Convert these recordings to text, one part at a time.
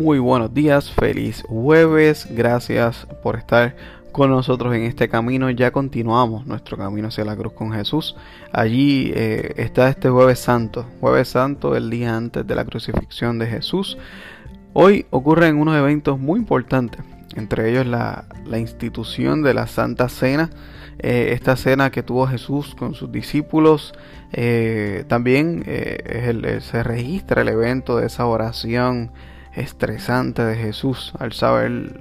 Muy buenos días, feliz jueves, gracias por estar con nosotros en este camino. Ya continuamos nuestro camino hacia la cruz con Jesús. Allí eh, está este jueves santo, jueves santo, el día antes de la crucifixión de Jesús. Hoy ocurren unos eventos muy importantes, entre ellos la, institución de la Santa Cena, eh, esta cena que tuvo Jesús con sus discípulos. Eh, también se registra el evento de esa oración estresante de Jesús al saber,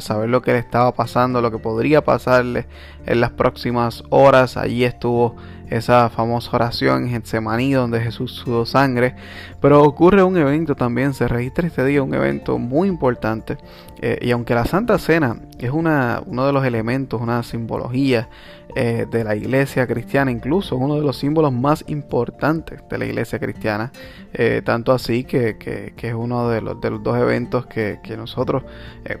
saber lo que le estaba pasando, lo que podría pasarle en las próximas horas. Allí estuvo esa famosa oración en Getsemaní donde Jesús sudó sangre. Pero ocurre un evento también, se registra este día un evento muy importante. Eh, y aunque la Santa Cena es una, uno de los elementos, una simbología eh, de la iglesia cristiana, incluso uno de los símbolos más importantes de la iglesia cristiana, eh, tanto así que, es uno de los, de los, dos eventos que, nosotros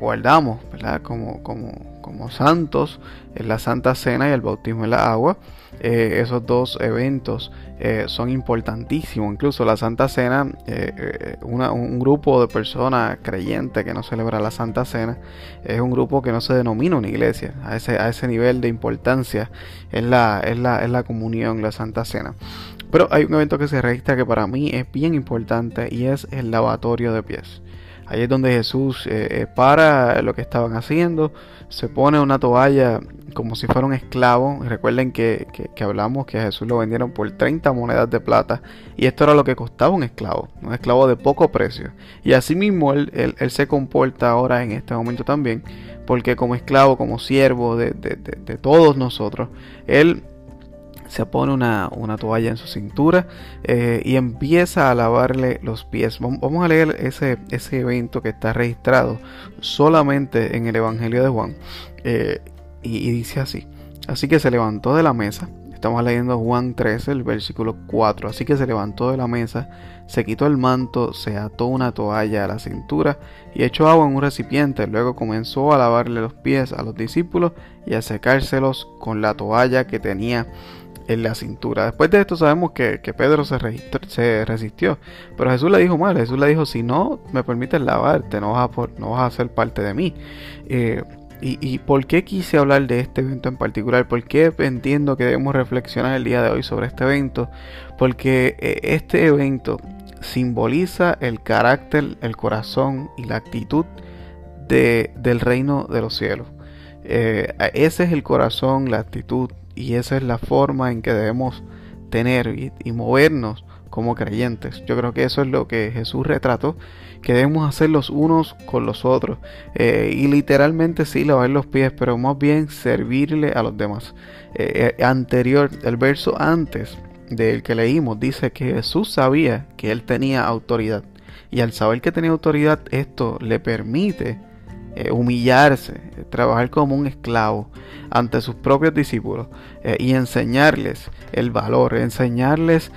guardamos ¿verdad? Como, como, como santos, la Santa Cena y el bautismo en la agua. Eh, esos dos eventos eh, son importantísimos. Incluso la Santa Cena, eh, un grupo de personas creyentes que no celebra la Santa Cena, es un grupo que no se denomina una iglesia. A ese, a ese nivel de importancia es la, es la, es la comunión, la Santa Cena. Pero hay un evento que se registra que para mí es bien importante y es el lavatorio de pies. Ahí es donde Jesús eh, eh, para lo que estaban haciendo, se pone una toalla como si fuera un esclavo. Recuerden que, hablamos que a Jesús lo vendieron por 30 monedas de plata y esto era lo que costaba un esclavo, un esclavo de poco precio. Y así mismo él, él, se comporta ahora en este momento también, porque como esclavo, como siervo de, de todos nosotros, él se pone una, toalla en su cintura eh, y empieza a lavarle los pies. Vamos a leer ese, ese evento que está registrado solamente en el Evangelio de Juan. Eh, y, dice así. Así que se levantó de la mesa. Estamos leyendo Juan 13, el versículo 4. Así que se levantó de la mesa, se quitó el manto, se ató una toalla a la cintura y echó agua en un recipiente. Luego comenzó a lavarle los pies a los discípulos y a secárselos con la toalla que tenía en la cintura. Después de esto sabemos que, Pedro se, se, resistió, pero Jesús le dijo mal, Jesús le dijo, si no me permites lavarte, no vas a, no vas a ser parte de mí. Eh, y, y, por qué quise hablar de este evento en particular? ¿Por qué entiendo que debemos reflexionar el día de hoy sobre este evento? Porque eh, este evento simboliza el carácter, el corazón y la actitud de, del reino de los cielos. Eh, ese es el corazón, la actitud y esa es la forma en que debemos tener y, movernos como creyentes. Yo creo que eso es lo que Jesús retrató, que debemos hacer los unos con los otros. Eh, y literalmente sí, lavar los pies, pero más bien servirle a los demás. Eh, eh, anterior, el verso antes del que leímos, dice que Jesús sabía que él tenía autoridad. Y al saber que tenía autoridad, esto le permite eh, humillarse, eh, trabajar como un esclavo ante sus propios discípulos eh, y enseñarles el valor, enseñarles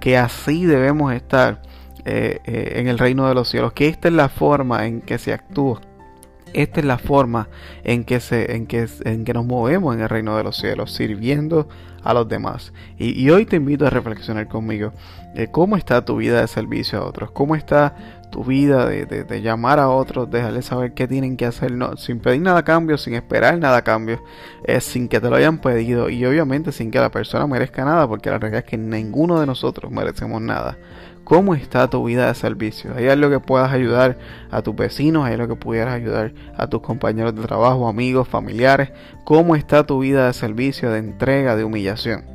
que así debemos estar en el reino de los cielos, que esta es la forma en que se actúa. Esta es la forma en que, se, en, que, en que nos movemos en el reino de los cielos, sirviendo a los demás. Y, hoy te invito a reflexionar conmigo. ¿Cómo está tu vida de servicio a otros? ¿Cómo está tu vida, de, llamar a otros, dejarles saber qué tienen que hacer, sin pedir nada a cambio, sin esperar nada a cambio, eh, sin que te lo hayan pedido y obviamente sin que la persona merezca nada, porque la realidad es que ninguno de nosotros merecemos nada. ¿Cómo está tu vida de servicio? ¿Hay algo que puedas ayudar a tus vecinos? ¿Hay algo que pudieras ayudar a tus compañeros de trabajo, amigos, familiares? ¿Cómo está tu vida de servicio, de entrega, de humillación?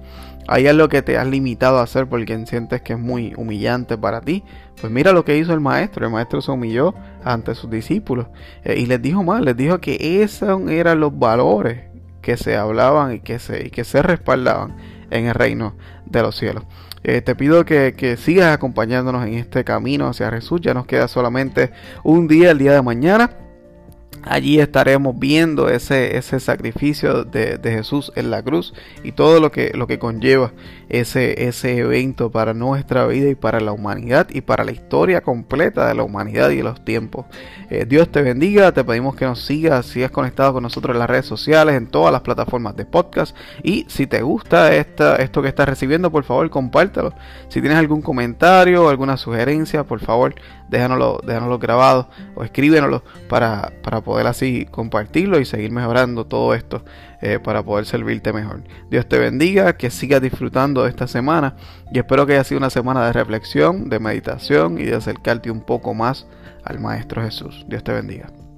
hay algo que te has limitado a hacer porque sientes que es muy humillante para ti, pues mira lo que hizo el maestro. El maestro se humilló ante sus discípulos eh, y les dijo mal, les dijo que esos eran los valores que se hablaban y que se, y que se respaldaban en el reino de los cielos. Eh, te pido que, que, sigas acompañándonos en este camino hacia Jesús. Ya nos queda solamente un día, el día de mañana. Allí estaremos viendo ese, ese sacrificio de, Jesús en la cruz y todo lo que, lo que conlleva ese, ese evento para nuestra vida y para la humanidad y para la historia completa de la humanidad y de los tiempos. Eh, Dios te bendiga, te pedimos que nos sigas, sigas conectado con nosotros en las redes sociales, en todas las plataformas de podcast y si te gusta esta, esto que estás recibiendo, por favor compártelo. Si tienes algún comentario alguna sugerencia, por favor déjanoslo, déjanoslo grabado o escríbenoslo para, para poder así compartirlo y seguir mejorando todo esto eh, para poder servirte mejor. Dios te bendiga, que sigas disfrutando de esta semana y espero que haya sido una semana de reflexión, de meditación y de acercarte un poco más al Maestro Jesús. Dios te bendiga.